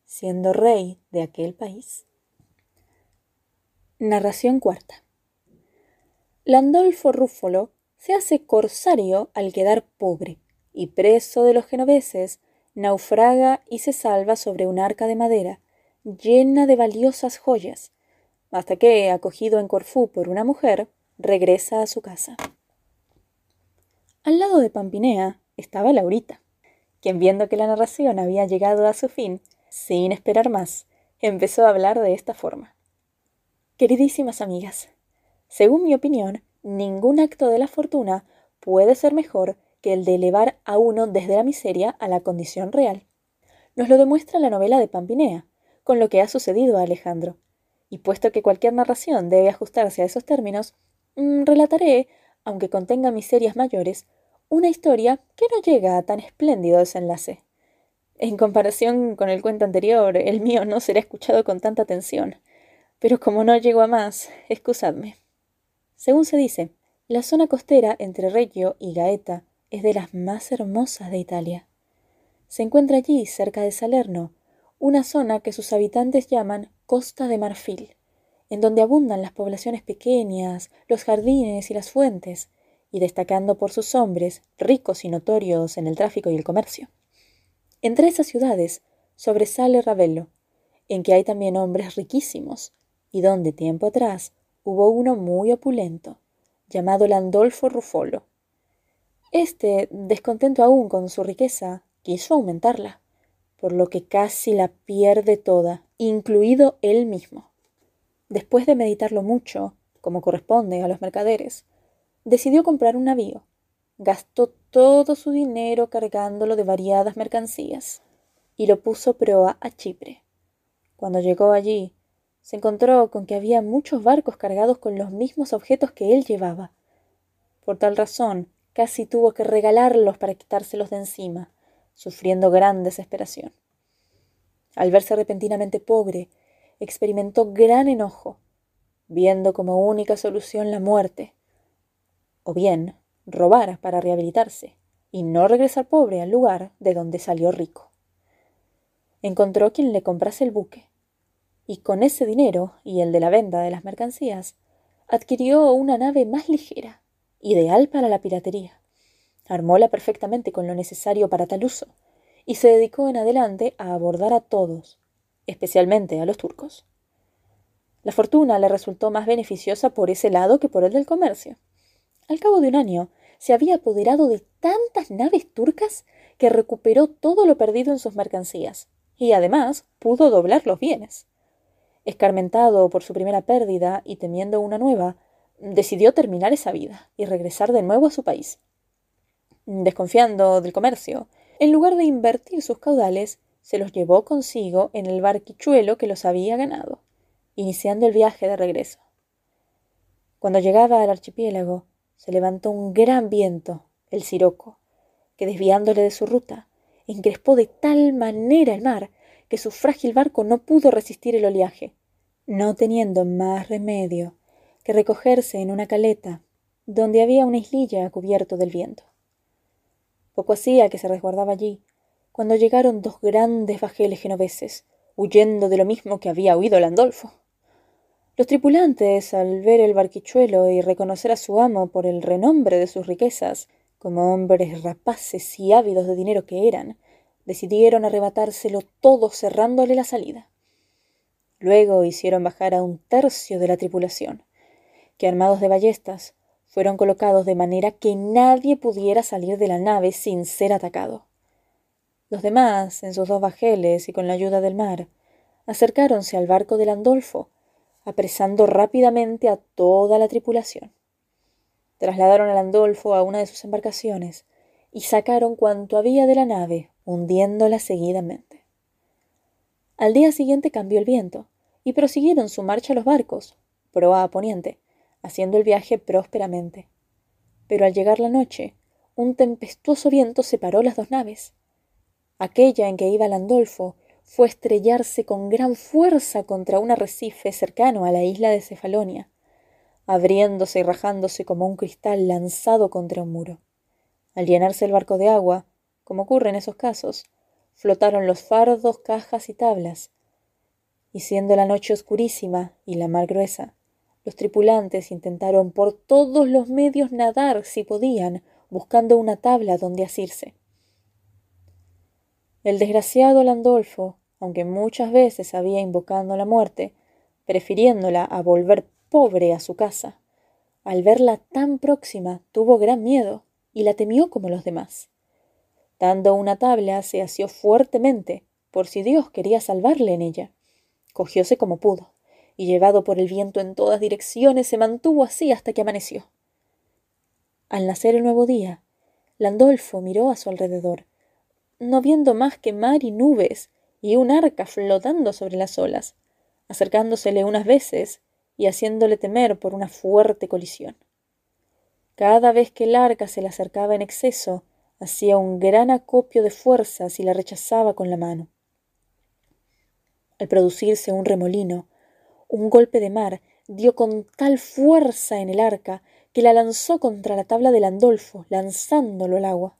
siendo rey de aquel país. Narración cuarta. Landolfo Rúfolo se hace corsario al quedar pobre y preso de los genoveses, naufraga y se salva sobre un arca de madera llena de valiosas joyas, hasta que, acogido en Corfú por una mujer, regresa a su casa. Al lado de Pampinea estaba Laurita, quien viendo que la narración había llegado a su fin, sin esperar más, empezó a hablar de esta forma. Queridísimas amigas, según mi opinión, ningún acto de la fortuna puede ser mejor que el de elevar a uno desde la miseria a la condición real. Nos lo demuestra la novela de Pampinea, con lo que ha sucedido a Alejandro. Y puesto que cualquier narración debe ajustarse a esos términos, mm, relataré, aunque contenga miserias mayores, una historia que no llega a tan espléndido desenlace. En comparación con el cuento anterior, el mío no será escuchado con tanta atención. Pero como no llego a más, excusadme. Según se dice, la zona costera entre Reggio y Gaeta es de las más hermosas de Italia. Se encuentra allí, cerca de Salerno, una zona que sus habitantes llaman Costa de Marfil, en donde abundan las poblaciones pequeñas, los jardines y las fuentes, y destacando por sus hombres, ricos y notorios en el tráfico y el comercio. Entre esas ciudades sobresale Ravello, en que hay también hombres riquísimos, y donde tiempo atrás hubo uno muy opulento, llamado Landolfo Rufolo. Este, descontento aún con su riqueza, quiso aumentarla, por lo que casi la pierde toda, incluido él mismo. Después de meditarlo mucho, como corresponde a los mercaderes, decidió comprar un navío. Gastó todo su dinero cargándolo de variadas mercancías y lo puso proa a Chipre. Cuando llegó allí, se encontró con que había muchos barcos cargados con los mismos objetos que él llevaba. Por tal razón, casi tuvo que regalarlos para quitárselos de encima, sufriendo gran desesperación. Al verse repentinamente pobre, experimentó gran enojo, viendo como única solución la muerte, o bien robar para rehabilitarse y no regresar pobre al lugar de donde salió rico. Encontró quien le comprase el buque, y con ese dinero y el de la venta de las mercancías, adquirió una nave más ligera, ideal para la piratería. Armóla perfectamente con lo necesario para tal uso, y se dedicó en adelante a abordar a todos, especialmente a los turcos. La fortuna le resultó más beneficiosa por ese lado que por el del comercio. Al cabo de un año, se había apoderado de tantas naves turcas que recuperó todo lo perdido en sus mercancías, y además pudo doblar los bienes. Escarmentado por su primera pérdida y temiendo una nueva, decidió terminar esa vida y regresar de nuevo a su país. Desconfiando del comercio, en lugar de invertir sus caudales, se los llevó consigo en el barquichuelo que los había ganado, iniciando el viaje de regreso. Cuando llegaba al archipiélago, se levantó un gran viento, el siroco, que desviándole de su ruta, encrespó de tal manera el mar que su frágil barco no pudo resistir el oleaje, no teniendo más remedio que recogerse en una caleta donde había una islilla cubierto del viento. Poco hacía que se resguardaba allí, cuando llegaron dos grandes bajeles genoveses, huyendo de lo mismo que había huido Landolfo. Los tripulantes, al ver el barquichuelo y reconocer a su amo por el renombre de sus riquezas, como hombres rapaces y ávidos de dinero que eran, decidieron arrebatárselo todo cerrándole la salida. Luego hicieron bajar a un tercio de la tripulación, que armados de ballestas fueron colocados de manera que nadie pudiera salir de la nave sin ser atacado. Los demás, en sus dos bajeles y con la ayuda del mar, acercáronse al barco del Andolfo, apresando rápidamente a toda la tripulación. Trasladaron al Andolfo a una de sus embarcaciones y sacaron cuanto había de la nave, hundiéndola seguidamente. Al día siguiente cambió el viento, y prosiguieron su marcha los barcos, proa a poniente, haciendo el viaje prósperamente. Pero al llegar la noche, un tempestuoso viento separó las dos naves. Aquella en que iba Landolfo fue estrellarse con gran fuerza contra un arrecife cercano a la isla de Cefalonia, abriéndose y rajándose como un cristal lanzado contra un muro. Al llenarse el barco de agua, como ocurre en esos casos, flotaron los fardos, cajas y tablas, y siendo la noche oscurísima y la mar gruesa, los tripulantes intentaron por todos los medios nadar si podían, buscando una tabla donde asirse. El desgraciado Landolfo, aunque muchas veces había invocado la muerte, prefiriéndola a volver pobre a su casa, al verla tan próxima tuvo gran miedo y la temió como los demás. Dando una tabla, se asió fuertemente, por si Dios quería salvarle en ella. Cogióse como pudo, y llevado por el viento en todas direcciones, se mantuvo así hasta que amaneció. Al nacer el nuevo día, Landolfo miró a su alrededor, no viendo más que mar y nubes y un arca flotando sobre las olas, acercándosele unas veces y haciéndole temer por una fuerte colisión. Cada vez que el arca se le acercaba en exceso, hacía un gran acopio de fuerzas y la rechazaba con la mano. Al producirse un remolino, un golpe de mar dio con tal fuerza en el arca que la lanzó contra la tabla del Andolfo, lanzándolo al agua.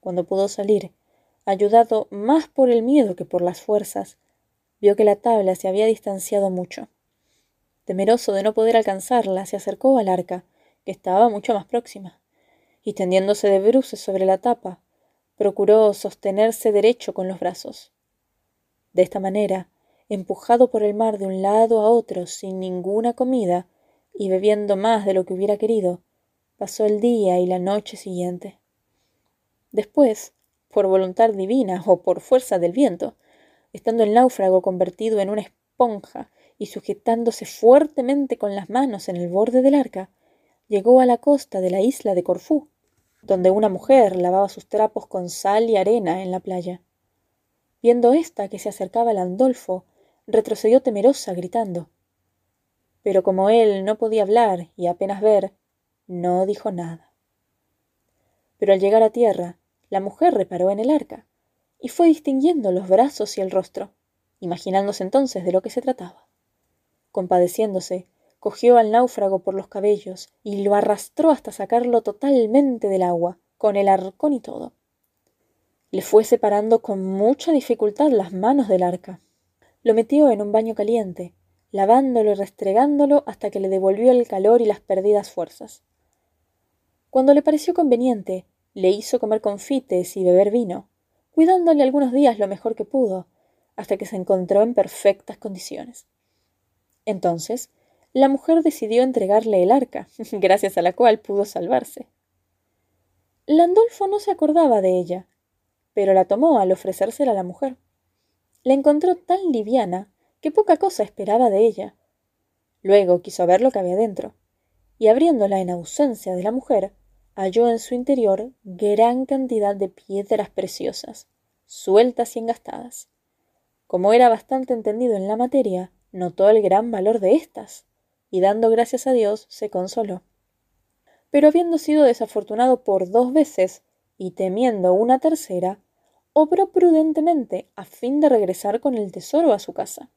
Cuando pudo salir, ayudado más por el miedo que por las fuerzas, vio que la tabla se había distanciado mucho. Temeroso de no poder alcanzarla, se acercó al arca, que estaba mucho más próxima y tendiéndose de bruces sobre la tapa, procuró sostenerse derecho con los brazos. De esta manera, empujado por el mar de un lado a otro sin ninguna comida y bebiendo más de lo que hubiera querido, pasó el día y la noche siguiente. Después, por voluntad divina o por fuerza del viento, estando el náufrago convertido en una esponja y sujetándose fuertemente con las manos en el borde del arca, llegó a la costa de la isla de Corfú, donde una mujer lavaba sus trapos con sal y arena en la playa. Viendo ésta que se acercaba al Andolfo, retrocedió temerosa, gritando. Pero como él no podía hablar y apenas ver, no dijo nada. Pero al llegar a tierra, la mujer reparó en el arca, y fue distinguiendo los brazos y el rostro, imaginándose entonces de lo que se trataba. Compadeciéndose, cogió al náufrago por los cabellos y lo arrastró hasta sacarlo totalmente del agua, con el arcón y todo. Le fue separando con mucha dificultad las manos del arca. Lo metió en un baño caliente, lavándolo y restregándolo hasta que le devolvió el calor y las perdidas fuerzas. Cuando le pareció conveniente, le hizo comer confites y beber vino, cuidándole algunos días lo mejor que pudo, hasta que se encontró en perfectas condiciones. Entonces la mujer decidió entregarle el arca, [LAUGHS] gracias a la cual pudo salvarse. Landolfo no se acordaba de ella, pero la tomó al ofrecérsela a la mujer. La encontró tan liviana que poca cosa esperaba de ella. Luego quiso ver lo que había dentro, y abriéndola en ausencia de la mujer, halló en su interior gran cantidad de piedras preciosas, sueltas y engastadas. Como era bastante entendido en la materia, notó el gran valor de éstas y dando gracias a Dios se consoló. Pero habiendo sido desafortunado por dos veces y temiendo una tercera, obró prudentemente a fin de regresar con el tesoro a su casa.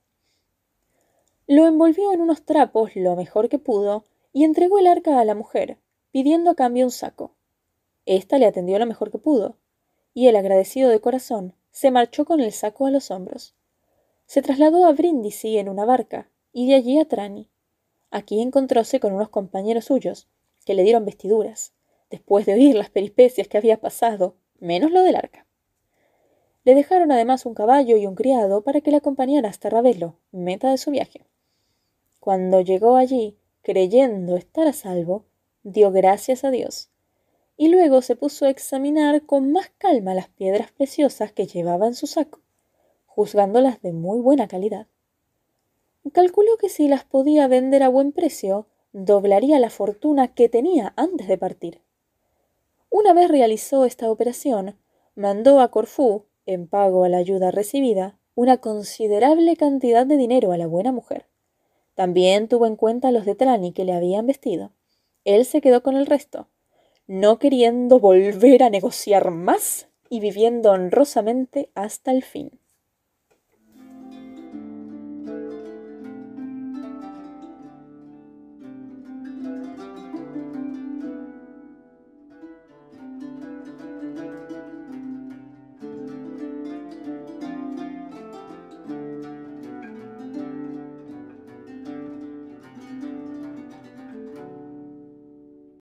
Lo envolvió en unos trapos lo mejor que pudo y entregó el arca a la mujer, pidiendo a cambio un saco. Esta le atendió lo mejor que pudo, y el agradecido de corazón se marchó con el saco a los hombros. Se trasladó a Brindisi en una barca, y de allí a Trani, Aquí encontróse con unos compañeros suyos, que le dieron vestiduras, después de oír las peripecias que había pasado, menos lo del arca. Le dejaron además un caballo y un criado para que le acompañara hasta Ravelo, meta de su viaje. Cuando llegó allí, creyendo estar a salvo, dio gracias a Dios, y luego se puso a examinar con más calma las piedras preciosas que llevaba en su saco, juzgándolas de muy buena calidad. Calculó que si las podía vender a buen precio, doblaría la fortuna que tenía antes de partir. Una vez realizó esta operación, mandó a Corfú en pago a la ayuda recibida, una considerable cantidad de dinero a la buena mujer. También tuvo en cuenta los de Trani que le habían vestido. Él se quedó con el resto, no queriendo volver a negociar más y viviendo honrosamente hasta el fin.